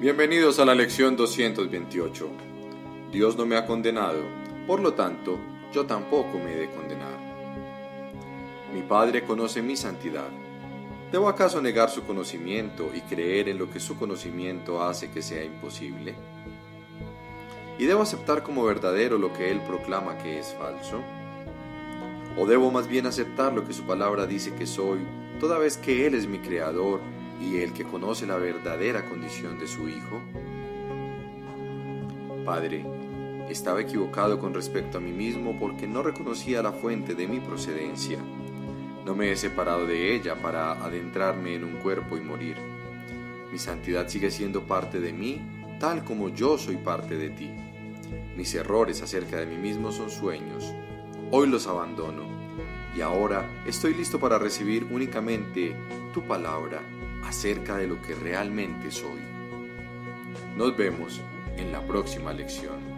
Bienvenidos a la lección 228. Dios no me ha condenado, por lo tanto, yo tampoco me he de condenar. Mi Padre conoce mi santidad. ¿Debo acaso negar su conocimiento y creer en lo que su conocimiento hace que sea imposible? ¿Y debo aceptar como verdadero lo que Él proclama que es falso? ¿O debo más bien aceptar lo que su palabra dice que soy, toda vez que Él es mi creador y el que conoce la verdadera condición de su Hijo? Padre, estaba equivocado con respecto a mí mismo porque no reconocía la fuente de mi procedencia. No me he separado de ella para adentrarme en un cuerpo y morir. Mi santidad sigue siendo parte de mí, tal como yo soy parte de ti. Mis errores acerca de mí mismo son sueños. Hoy los abandono y ahora estoy listo para recibir únicamente tu palabra acerca de lo que realmente soy. Nos vemos en la próxima lección.